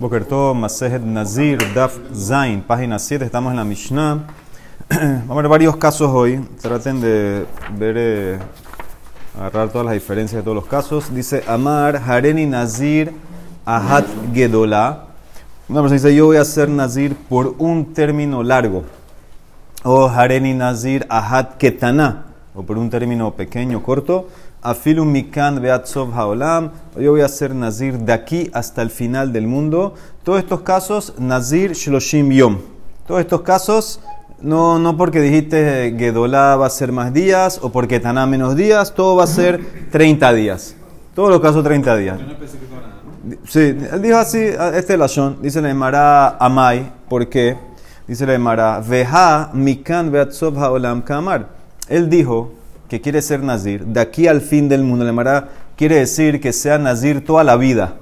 Bokerto, Masejet Nazir, Daf Zain, página 7, estamos en la Mishnah. Vamos a ver varios casos hoy. Traten de ver, eh, agarrar todas las diferencias de todos los casos. Dice Amar, Hareni Nazir, Ahat Gedola. Una persona dice, yo voy a ser Nazir por un término largo. O Hareni Nazir, Ahat Ketana. O por un término pequeño, corto. Afilu mikan beatzov haolam. Yo voy a ser nazir de aquí hasta el final del mundo. Todos estos casos, nazir shloshim yom. Todos estos casos, no, no porque dijiste Gedolá va a ser más días o porque Taná menos días, todo va a ser 30 días. Todos los casos 30 días. Sí, él dijo así, este es la Shon, dice la Emara Amai, ¿por qué? Dice la Emara, Veja mikan beatzov haolam kamar. Él dijo, que quiere ser nazir, de aquí al fin del mundo, la Emara quiere decir que sea nazir toda la vida.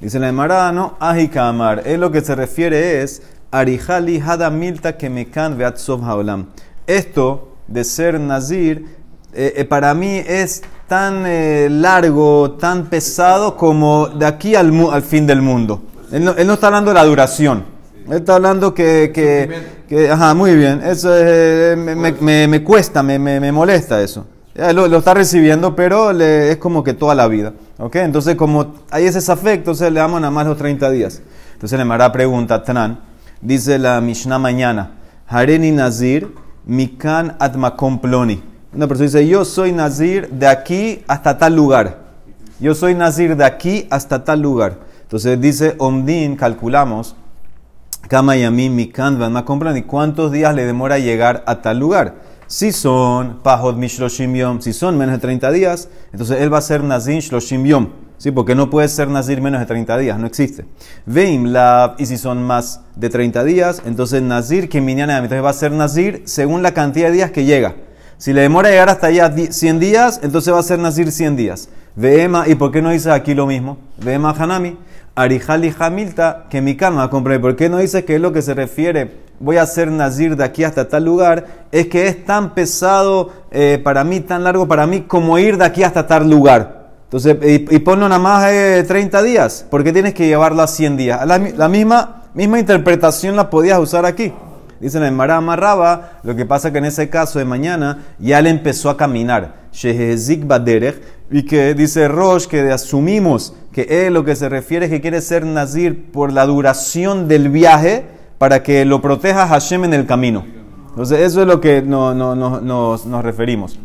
Dice la Emara, no, ajikamar. Él lo que se refiere es arihali hada milta que mekan veatzov haolam. Esto de ser nazir, eh, eh, para mí es tan eh, largo, tan pesado como de aquí al, al fin del mundo. Él no, él no, está hablando de la duración. Él está hablando que, que, que ajá, muy bien, eso me, me, me, cuesta, me, me molesta eso. Lo, lo, está recibiendo, pero le, es como que toda la vida. ¿ok? Entonces, como hay ese afecto, entonces le damos nada más los 30 días. Entonces le hará pregunta, Tran, dice la Mishnah mañana, Hareni Nazir, Mikan Atmakom Ploni. Una persona dice, yo soy Nazir de aquí hasta tal lugar. Yo soy Nazir de aquí hasta tal lugar. Entonces dice Omdin, calculamos, Kama Yamim Mikan Atmakom Ploni, ¿cuántos días le demora llegar a tal lugar? Si son pajot mishloshim yom, si son menos de 30 días, entonces él va a ser nazir shloshim yom. ¿Sí? Porque no puede ser nazir menos de 30 días, no existe. Veim la, y si son más de 30 días, entonces nazir que mañana entonces va a ser nazir según la cantidad de días que llega. Si le demora llegar hasta allá 100 días, entonces va a ser nazir 100 días. Veema, ¿y por qué no dice aquí lo mismo? Veema hanami, arijali hamilta, que mi calma compré. ¿Por qué no dice que es lo que se refiere? voy a ser nazir de aquí hasta tal lugar, es que es tan pesado eh, para mí, tan largo para mí, como ir de aquí hasta tal lugar. Entonces, y, y ponlo nada más eh, 30 días, porque tienes que llevarlo a 100 días. La, misma, misma interpretación la podías usar aquí. Dicen en Mará Marraba, lo que pasa que en ese caso de mañana ya le empezó a caminar. Shehezik Baderech, y que dice Rosh que asumimos que él lo que se refiere es que quiere ser nazir por la duración del viaje para que lo proteja Hashem en el camino. Entonces, eso es lo que no, no, no, nos, nos, referimos.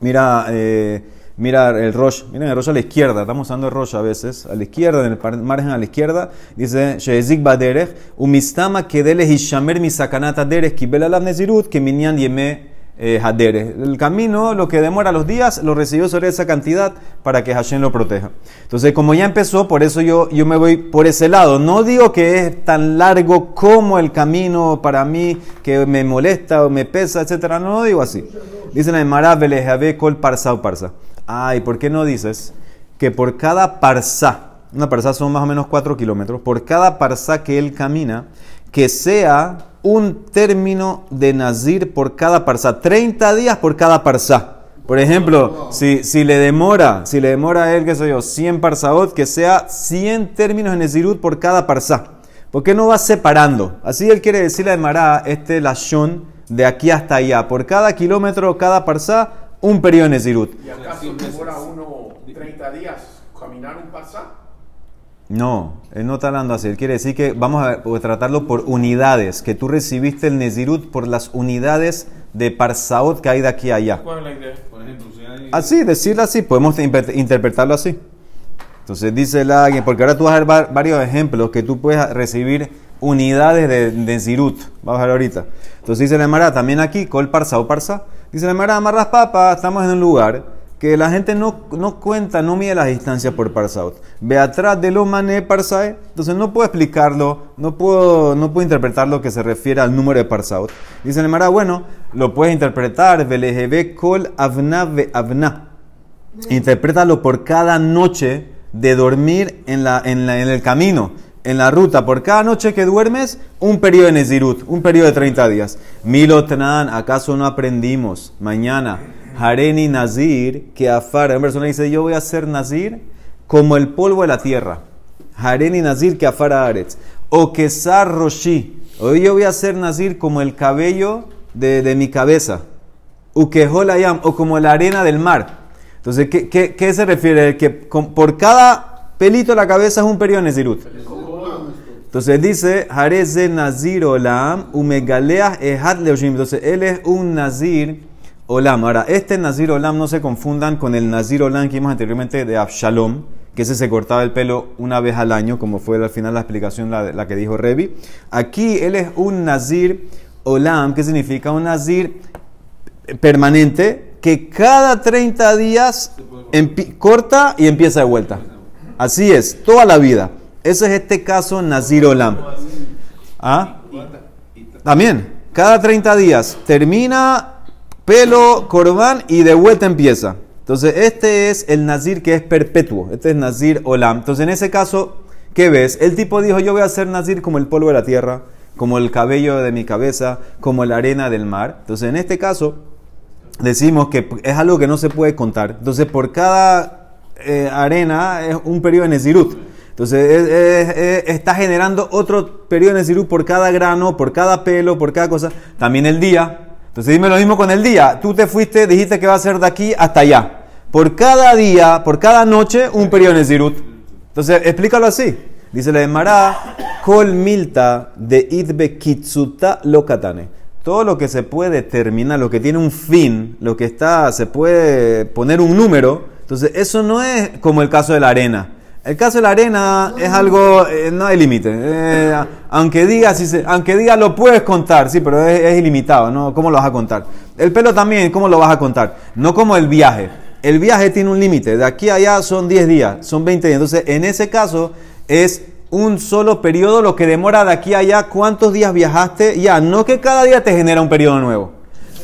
Mira, eh, mira el Rosh, miren el Rosh a la izquierda, estamos usando el Rosh a veces, a la izquierda, en el margen a la izquierda, dice, Shezik Baderech, umistama kedele hishamer misakanata derech kibel alav nezirut, que minyan yeme eh, El camino, lo que demora los días, lo recibió sobre esa cantidad para que Hashem lo proteja. Entonces, como ya empezó, por eso yo, yo me voy por ese lado. No digo que es tan largo como el camino para mí, que me molesta o me pesa, etcétera. No, no digo así. Dicen en Marabelejabe kol parsa o parsa. Ay, ¿por qué no dices que por cada parsa, una parsa son más o menos 4 kilómetros, por cada parsa que él camina, que sea un término de nazir por cada parsa, 30 días por cada parsa. Por ejemplo, si, si le demora, si le demora a él, qué sé yo, 100 parsaot, que sea 100 términos de nezirut por cada parsa. ¿Por qué no va separando? Así él quiere decirle a Mará, este lashon de aquí hasta allá. Por cada kilómetro, cada parsa, un periodo de nezirut. ¿Y acaso demora uno 30 días caminar un parsa? No, él no está hablando así. Él quiere decir que vamos a tratarlo por unidades, que tú recibiste el Nezirut por las unidades de Parsaot que hay de aquí a allá. ¿Cuál es la idea? Por ejemplo, si hay... Así, decirlo así, podemos interpretarlo así. Entonces dice la porque ahora tú vas a ver varios ejemplos que tú puedes recibir unidades de Nezirut. Vamos a ver ahorita. Entonces dice la Mara, también aquí, Col Parsa o Parsa. Dice la Mara, amarras papas, estamos en un lugar que la gente no, no cuenta, no mide las distancias por parsaot. Ve atrás de lo mané parsae, entonces no puedo explicarlo, no puedo, no puedo interpretar lo que se refiere al número de parsaot. Dice el Mara, bueno, lo puedes interpretar, velejebe kol avna ve avna. Interprétalo por cada noche de dormir en, la, en, la, en el camino, en la ruta. Por cada noche que duermes, un periodo de Nezirut, un periodo de 30 días. Milotran, ¿acaso no aprendimos mañana? Hareni Nazir, que Afar, una persona dice, yo voy a ser Nazir como el polvo de la tierra. Hareni Nazir que afara Aretz. O que Roshi. Hoy yo voy a ser Nazir como el cabello de, de mi cabeza. O como la arena del mar. Entonces, ¿qué, qué, qué se refiere? Que con- por cada pelito de la cabeza es un periodo Nezirut. Entonces dice, Jarez de Nazir Olam, Umegaleah Ehad Leoshim. Entonces él es un Nazir Olam. Ahora, este Nazir Olam no se confundan con el Nazir Olam que vimos anteriormente de Abshalom, que ese se cortaba el pelo una vez al año, como fue al final la explicación la, la que dijo Revi. Aquí él es un Nazir Olam, que significa un Nazir permanente que cada 30 días corta y empieza de vuelta. Así es, toda la vida. Ese es este caso Nazir Olam. ¿Ah? También, cada 30 días termina pelo, corbán y de vuelta empieza. Entonces, este es el Nazir que es perpetuo. Este es Nazir Olam. Entonces, en ese caso, ¿qué ves? El tipo dijo, yo voy a ser Nazir como el polvo de la tierra, como el cabello de mi cabeza, como la arena del mar. Entonces, en este caso, decimos que es algo que no se puede contar. Entonces, por cada eh, arena es un periodo de Nezirut. Entonces, es- es- es- está generando otro periodo de Nezirut por cada grano, por cada pelo, por cada cosa. También el día. Entonces, dime lo mismo con el día. Tú te fuiste, dijiste que va a ser de aquí hasta allá. Por cada día, por cada noche, un periodo de Nezirut. Entonces, explícalo así. Dice la de Mará, Kol milta de idbe kitsuta lokatane. Todo lo que se puede determinar, lo que tiene un fin, lo que está, se puede poner un número. Entonces, eso no es como el caso de la arena. El caso de la arena es algo, eh, no hay límite. Eh, aunque diga, si se- aunque diga lo puedes contar, sí, pero es, es ilimitado, ¿no? ¿Cómo lo vas a contar? El pelo también, ¿cómo lo vas a contar? No como el viaje. El viaje tiene un límite. De aquí a allá son 10 días, son 20 días. Entonces, en ese caso, es un solo periodo lo que demora de aquí a allá. ¿Cuántos días viajaste? Ya, no que cada día te genera un periodo nuevo.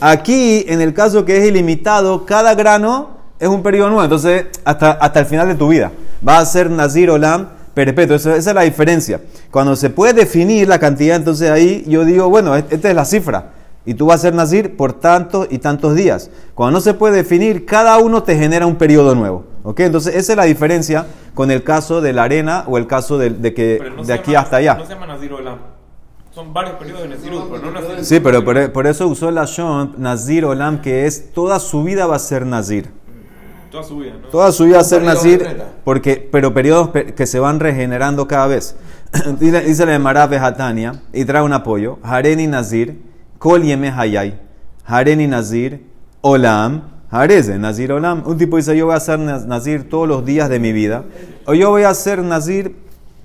Aquí, en el caso que es ilimitado, cada grano es un periodo nuevo. Entonces, hasta, hasta el final de tu vida. Va a ser Nazir Olam perpetuo. Eso- esa es la diferencia. Cuando se puede definir la cantidad, entonces ahí yo digo, bueno, et- esta es la cifra. Y tú vas a ser Nazir por tantos y tantos días. Cuando no se puede definir, cada uno te genera un periodo nuevo. ¿Ok? Entonces, esa es la diferencia con el caso de la arena o el caso de, de que no de aquí llama- hasta allá. No se llama Nazir Olam. Son varios periodos de Nazirut, pero no Nazir. Sí, pero por, por eso usó la Shon, Nazir Olam, que es toda su vida va a ser Nazir. Toda su vida, ¿no? Toda su vida de treinta. porque, pero periodos pe- que se van regenerando cada vez. dice, dice la de Marab Hatania, y trae un apoyo. Hareni Nazir, Kol Yeme Hayay. Hareni Nazir, Olam, Hareze, Nazir Olam. Un tipo dice, yo voy a ser naz- Nazir todos los días de mi vida. O yo voy a ser Nazir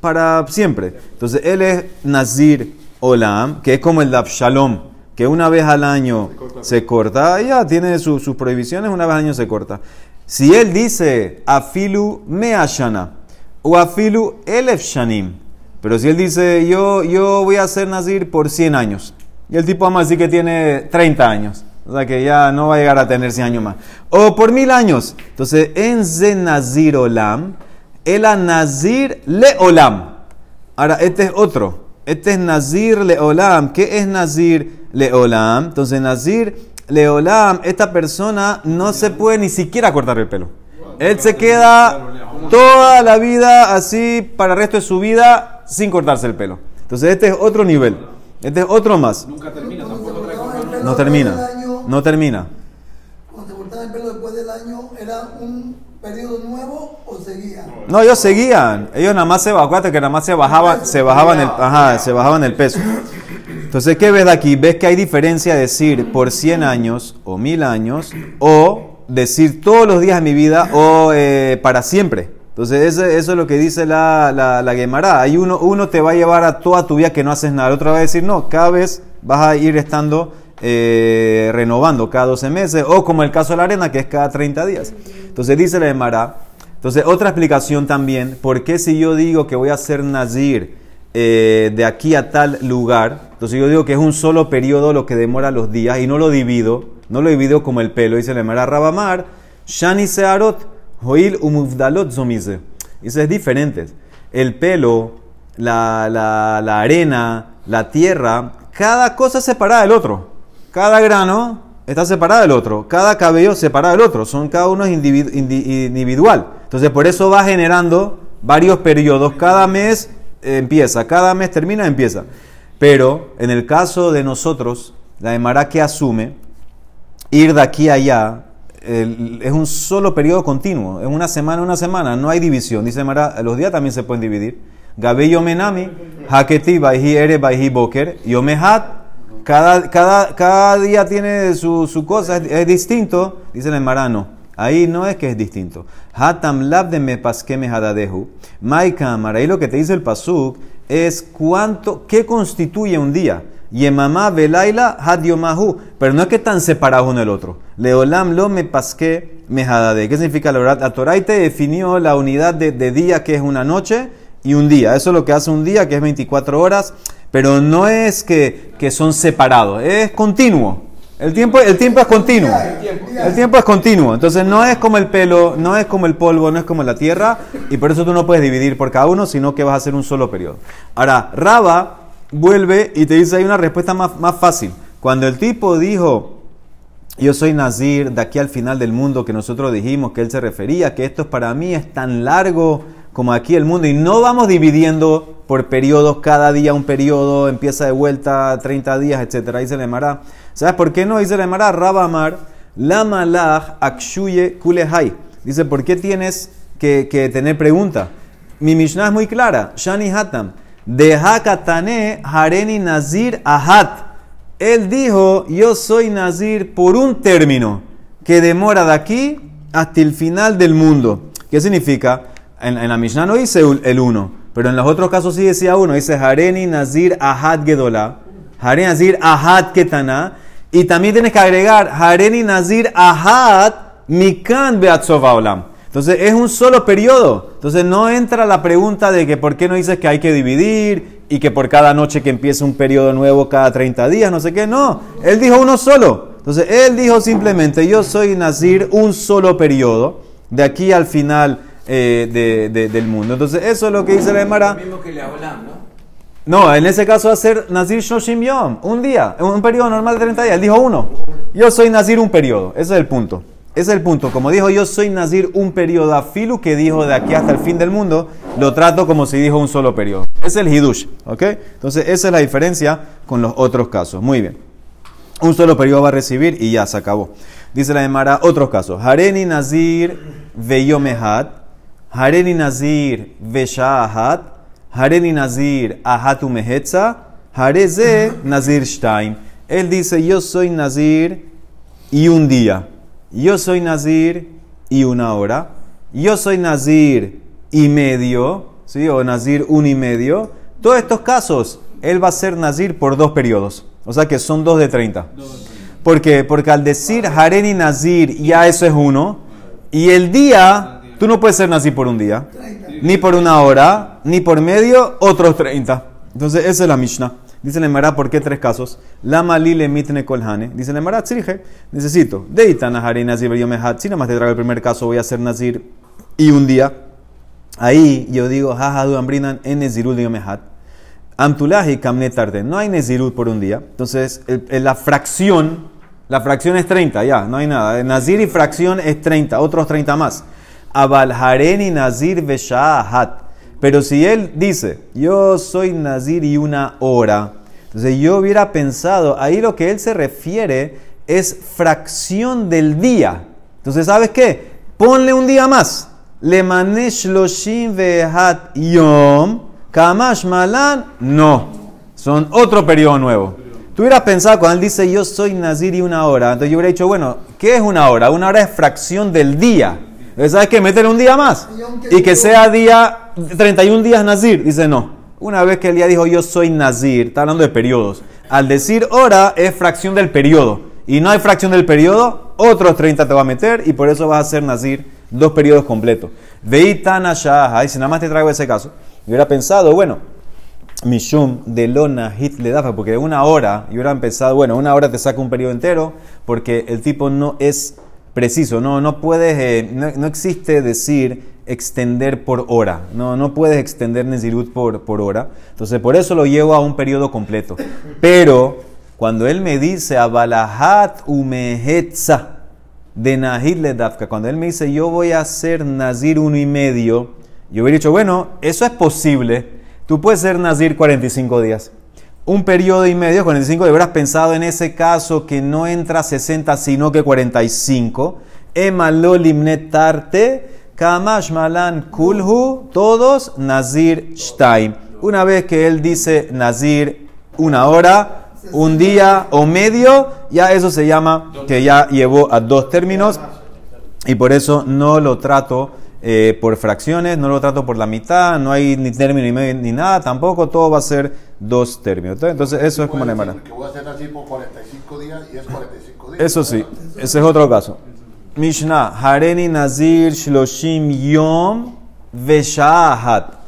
para siempre. Entonces, él es Nazir Olam, que es como el de Abshalom, que una vez al año se corta, ya tiene su- sus prohibiciones, una vez al año se corta. Si él dice afilu meashana o afilu elef shanim, pero si él dice yo, yo voy a ser nazir por 100 años, y el tipo vamos a decir que tiene 30 años, o sea que ya no va a llegar a tener 100 años más, o por mil años, entonces en ze nazir olam, el a nazir le olam. Ahora, este es otro. Este es Nazir Leolam. ¿Qué es Nazir Leolam? Entonces, Nazir Leolam, esta persona no se puede ni siquiera cortar el pelo. Él se queda toda la vida así para el resto de su vida sin cortarse el pelo. Entonces, este es otro nivel. Este es otro más. Nunca termina tampoco. No termina. No termina. Cuando se cortaba el pelo después del año, ¿era un periodo nuevo o seguía? No, ellos seguían. Ellos nada más se acuérdate que nada más se bajaban, se bajaban el, ajá, se bajaban el peso. Entonces, ¿qué ves aquí? Ves que hay diferencia de decir por 100 años o 1000 años o decir todos los días de mi vida o eh, para siempre. Entonces, eso, es lo que dice la, la, la. Hay uno, uno te va a llevar a toda tu vida que no haces nada. El otro va a decir, no, cada vez vas a ir estando eh, renovando cada 12 meses. O como el caso de la arena, que es cada 30 días. Entonces, dice la Gemara. Entonces, otra explicación también. ¿Por qué si yo digo que voy a ser Nazir eh, de aquí a tal lugar? Entonces, yo digo que es un solo periodo lo que demora los días y no lo divido. No lo divido como el pelo. Dice la Gemara Rabamar. Shani Searot. Hoil umuvdalot zomize. Dice, es diferente. El pelo, la, la, arena, la tierra, cada cosa separada del otro. Cada grano está separado del otro. Cada cabello separado del otro. Son cada uno individu- indi- individual. Entonces, por eso va generando varios periodos, cada mes empieza, cada mes termina, empieza. Pero en el caso de nosotros, la Emara que asume ir de aquí a allá es un solo periodo continuo, es una semana, una semana, no hay división. Dice Emara, los días también se pueden dividir. Gabe yomenami, haketi baihi ere baihi boker, yomehat. Cada, cada, cada día tiene su, cosa, es, es distinto. Dice el Emara, no. Ahí no es que es distinto. Hatam lab de me paske me hadadehu. My cámara. Ahí lo que te dice el pasuk es cuánto, qué constituye un día. Yemamá velaila had yomahu. Pero no es que están separados uno del otro. Leolam lo me paske me hadade. ¿Qué significa la verdad? La Torah te definió la unidad de, de día que es una noche y un día. Eso es lo que hace un día, que es 24 horas. Pero no es que, que son separados, es continuo. El tiempo, el tiempo es continuo. El tiempo es continuo. Entonces no es como el pelo, no es como el polvo, no es como la tierra. Y por eso tú no puedes dividir por cada uno, sino que vas a hacer un solo periodo. Ahora, Raba vuelve y te dice hay una respuesta más, más fácil. Cuando el tipo dijo, yo soy Nazir, de aquí al final del mundo, que nosotros dijimos que él se refería, que esto para mí es tan largo como aquí el mundo, y no vamos dividiendo por periodos, cada día un periodo, empieza de vuelta 30 días, etc. Dice le Mará. ¿Sabes por qué no? Dice le Mará, Rabamar, la malach akshuye kulehai. Dice, ¿por qué tienes que, tener pregunta? Mi Mishnah es muy clara. Shani Hatam. Deha katane hareni nazir ahat. Él dijo, yo soy nazir por un término que demora de aquí hasta el final del mundo. ¿Qué significa? En, en la Mishnah no dice el uno, pero en los otros casos sí decía uno. Dice hareni nazir ahat gedola. Hareni nazir ahat ketana. Y también tienes que agregar hareni nazir ahat mikan beatzova olam. Entonces es un solo periodo. Entonces no entra la pregunta de que por qué no dices que hay que dividir y que por cada noche que empiece un periodo nuevo cada 30 días, no sé qué. No, él dijo uno solo. Entonces él dijo simplemente yo soy Nazir un solo periodo de aquí al final eh, de- de- del mundo. Entonces eso es lo que dice la Emara. mismo que le hablamos, ¿no? No, en ese caso va a ser Nazir Shoshim Yom, un día, un periodo normal de 30 días. Él dijo uno. Yo soy Nazir un periodo, ese es el punto. Ese es el punto. Como dijo yo soy Nazir un periodo a Filu, que dijo de aquí hasta el fin del mundo, lo trato como si dijo un solo periodo. Es el Hidush, ¿ok? Entonces esa es la diferencia con los otros casos. Muy bien. Un solo periodo va a recibir y ya se acabó. Dice la Emara, otros casos. Hareni Nazir veyomehat, Hareni Nazir veshahat, Hareni Nazir ahatu mehetza, Hareze Nazir shtaim. Él dice, yo soy Nazir y un día. Yo soy Nazir y una hora. Yo soy Nazir y medio, ¿sí? O Nazir un y medio. Todos estos casos, él va a ser Nazir por dos periodos. O sea que son dos de 30. ¿Por qué? Porque al decir Haren y Nazir, ya eso es uno. Y el día, tú no puedes ser Nazir por un día, ni por una hora, ni por medio, otros 30. Entonces, esa es la Mishnah. Dice la Emara, ¿por qué tres casos? La malile mitne kolhane. Dice la Emara, tzrije, necesito. Deitana Haren Nazir yomehat. Si nada más te traigo el primer caso, voy a ser Nazir y un día. Ahí yo digo, jajadu ambrinan en Nezirul yomehat. Amtulahi kamne tarde. No hay Nezirut por un día. Entonces, el- el- la fracción, la fracción es 30, ya, no hay nada. Nazir y fracción es 30, otros 30 más. Abal hareni Nazir veshahat. Pero si él dice, yo soy Nazir y una hora, entonces yo hubiera pensado, ahí lo que él se refiere es fracción del día. Entonces, ¿sabes qué? Ponle un día más. Le manesh loshim vehat yom. Kamash malan. No. Son otro periodo nuevo. Tú hubieras pensado cuando él dice yo soy Nazir y una hora. Entonces yo hubiera dicho, bueno, ¿qué es una hora? Una hora es fracción del día. ¿Sabes qué? Métele un día más. Y que sea día 31 días Nazir. Dice no. Una vez que el día dijo yo soy Nazir, está hablando de periodos. Al decir hora es fracción del periodo. Y no hay fracción del periodo, otros 30 te va a meter y por eso vas a ser Nazir dos periodos completos. Veitana Shah, y si nada más te traigo ese caso, yo hubiera pensado, bueno, Mishum de Lona Hit le dafa, porque de una hora, yo hubiera empezado, bueno, una hora te saca un periodo entero, porque el tipo no es preciso, no, no puedes, eh, no, no existe decir extender por hora, no, no puedes extender Nezirut por, por hora, entonces por eso lo llevo a un periodo completo. Pero cuando él me dice Abalahat umehetza de Nahid le dafka, cuando él me dice yo voy a hacer Nazir uno y medio, Yo hubiera dicho, bueno, eso es posible. Tú puedes ser nazir 45 días. Un periodo y medio, 45, de habrás pensado en ese caso que no entra 60, sino que 45. Emalolimnetarte, kamash malan kulhu, todos nazir shtaim. Una vez que él dice nazir una hora, un día o medio, ya eso se llama que ya llevó a dos términos y por eso no lo trato eh, por fracciones, no lo trato por la mitad, no hay ni término ni, medio, ni nada, tampoco todo va a ser dos términos. Entonces eso es como la Puede mara. decir Que voy a hacer así por 45 días y es 45 días. Eso sí, ese es otro caso. Mishnah, Hareni Nazir Shloshim Yom Veshahat.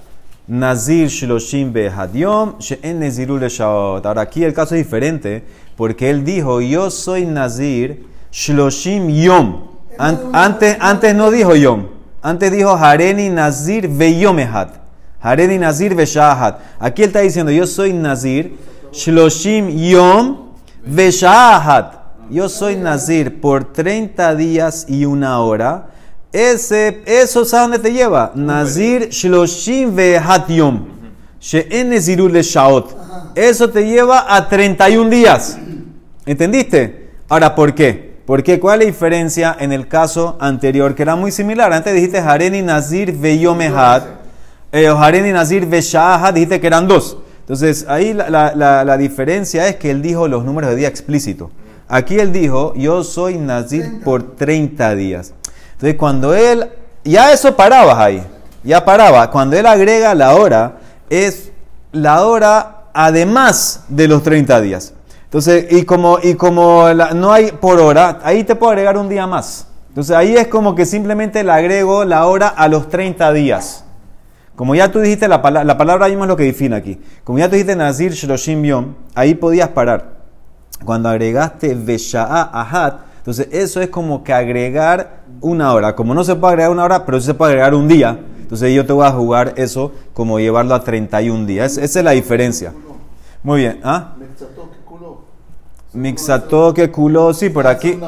Nazir Shloshim Behad Yom She'en Neziru Leshaot. Ahora aquí el caso es diferente porque él dijo, yo soy Nazir Shloshim Yom. An- antes, antes no dijo Yom. Antes dijo Hareni Nazir Veyomehat. Hareni Nazir Veshahat. Aquí él está diciendo, yo soy Nazir Shloshim Yom Veshahat. Yo soy Nazir por 30 días y una hora. Ese, eso, ¿sabes dónde te lleva? Nazir Shloshim Vehat Yom. She'en Neziru Leshaot. Eso te lleva a 31 días. ¿Entendiste? Ahora, ¿por qué? Porque ¿cuál es la diferencia en el caso anterior? Que era muy similar. Antes dijiste Hareni Nazir Veyomehat. Eh, Hareni Nazir. Dijiste que eran dos. Entonces, ahí la, la- la- la diferencia es que él dijo los números de día explícito. Aquí él dijo, yo soy Nazir por 30 días. Entonces, cuando él, ya eso parabas ahí, ya paraba. Cuando él agrega la hora, es la hora además de los 30 días. Entonces, y como, y como la- no hay por hora, ahí te puedo agregar un día más. Entonces, ahí es como que simplemente le agrego la hora a los 30 días. Como ya tú dijiste, la, pala- la palabra mismo es lo que define aquí. Como ya tú dijiste Nazir Shloshim Yom, ahí podías parar. Cuando agregaste Vesha'a Ahat, entonces eso es como que agregar una hora. Como no se puede agregar una hora, pero sí se puede agregar un día. Entonces yo te voy a jugar eso como llevarlo a 31 días. esa es la diferencia. Muy bien. ¿Ah? Mixatoque, culo, sí, por aquí.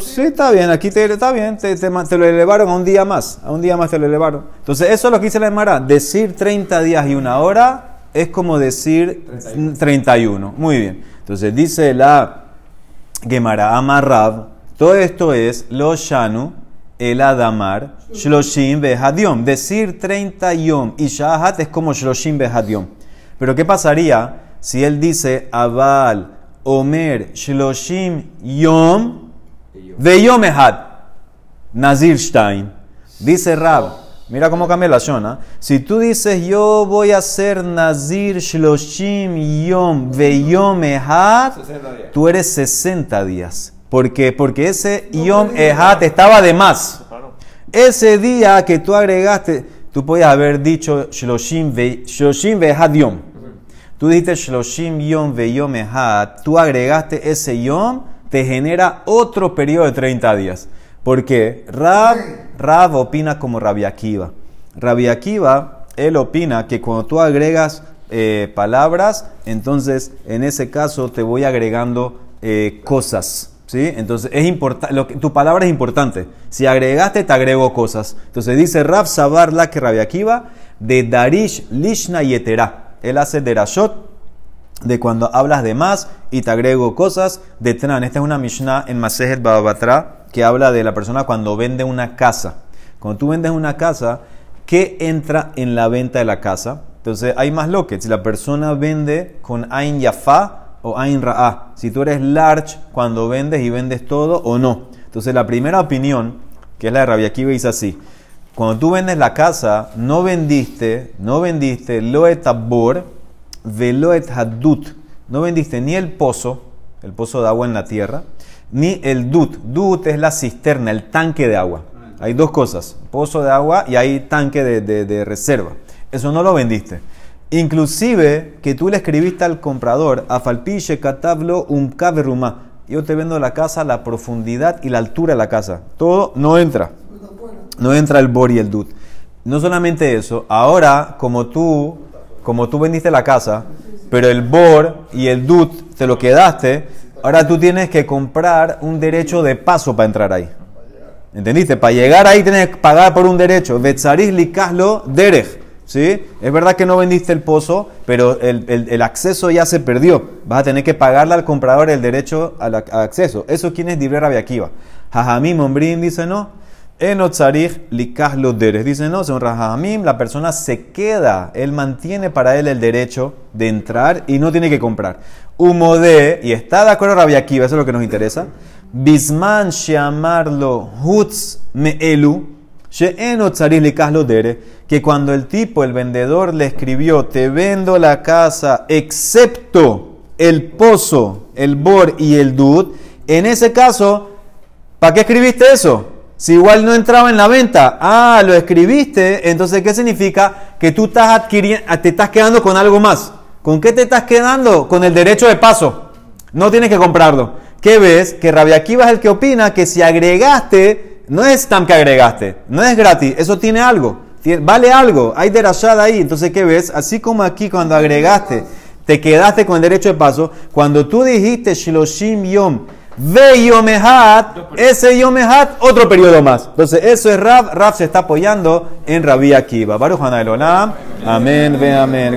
Sí, está bien, aquí te, está bien, te, te lo elevaron a un día más, a un día más te lo elevaron. Entonces, eso es lo que dice la Emara, decir 30 días y una hora es como decir 31. Muy bien. Entonces, dice la Gemara Amarrab, todo esto es lo shanu, el adamar, shloshim behadiom. Decir 30 yom y shahat es como shloshim behadiom. Pero ¿qué pasaría si él dice abal, omer, shloshim yom, veyom ehad? Nazir Stein. Dice Rab, mira cómo cambia la shona. Si tú dices yo voy a ser Nazir Shloshim Yom Veyom Ehad, 60 días. tú eres 60 días. ¿Por qué? Porque ese Yom Ehad estaba de más. Ese día que tú agregaste, tú podías haber dicho Shloshim Ve'ehad Yom. Tú dijiste Shloshim Yom Veyom Ehad, tú agregaste ese Yom, te genera otro periodo de 30 días. ¿Por qué? Rab, Rab opina como Rabbi Akiva. Rabbi Akiva, él opina que cuando tú agregas eh, palabras, entonces en ese caso te voy agregando eh, cosas. ¿Sí? Entonces es importante, tu palabra es importante. Si agregaste, te agrego cosas. Entonces dice Rab Sabar la que de Darish Lishna Yetera. Él hace derashot de cuando hablas de más y te agrego cosas de Tran. Esta es una Mishnah en Masejet Babatra que habla de la persona cuando vende una casa. Cuando tú vendes una casa, ¿qué entra en la venta de la casa? Entonces hay más lo que si la persona vende con Ain Yafa o Ain Ra'a. Si tú eres large cuando vendes y vendes todo o no. Entonces la primera opinión, que es la de Rabbi Akiva, dice así. Cuando tú vendes la casa, no vendiste, no vendiste loet tabor, veloet hadut. No vendiste ni el pozo, el pozo de agua en la tierra, ni el dut. Dut es la cisterna, el tanque de agua. Hay dos cosas, pozo de agua y hay tanque de, de- de reserva. Eso no lo vendiste. Inclusive que tú le escribiste al comprador, a falpiche catablo un caberuma. Yo te vendo la casa, la profundidad y la altura de la casa. Todo no entra. No entra el bor y el dut. No solamente eso, ahora como tú, como tú vendiste la casa, pero el bor y el dut te lo quedaste, ahora tú tienes que comprar un derecho de paso para entrar ahí. ¿Entendiste? Para llegar ahí tienes que pagar por un derecho. Betzaris likaslo derech. ¿Sí? Es verdad que no vendiste el pozo, pero el, el- acceso ya se perdió. Vas a tener que pagarle al comprador el derecho al, ac- al acceso. ¿Eso quién es Dibre Rabbi Akiva? Jajamim Ombrim dice no. Enotzarich likaslo derech. Dice no, según Jajamim, la persona se queda. Él mantiene para él el derecho de entrar y no tiene que comprar. Humode, y está de acuerdo Rabbi Akiva, eso es lo que nos interesa. Bisman sheamarlo hutz meelu. She'eno tzarich likaslo dere, que cuando el tipo, el vendedor, le escribió, te vendo la casa, excepto el pozo, el bor y el dud, en ese caso, ¿para qué escribiste eso? Si igual no entraba en la venta, ah, lo escribiste, entonces ¿qué significa? Que tú estás adquiriendo, te estás quedando con algo más. ¿Con qué te estás quedando? Con el derecho de paso. No tienes que comprarlo. ¿Qué ves? Que Rabia es el que opina que si agregaste, no es tan que agregaste, no es gratis, eso tiene algo, vale algo, hay derashada ahí. Entonces, ¿qué ves? Así como aquí cuando agregaste, te quedaste con el derecho de paso, cuando tú dijiste Shiloshim Yom, Ve Yomehat, ese Yomehat, otro periodo más. Entonces, eso es Rab, Rab se está apoyando en Rabia Akiva. Baruch. Amén, ve amén.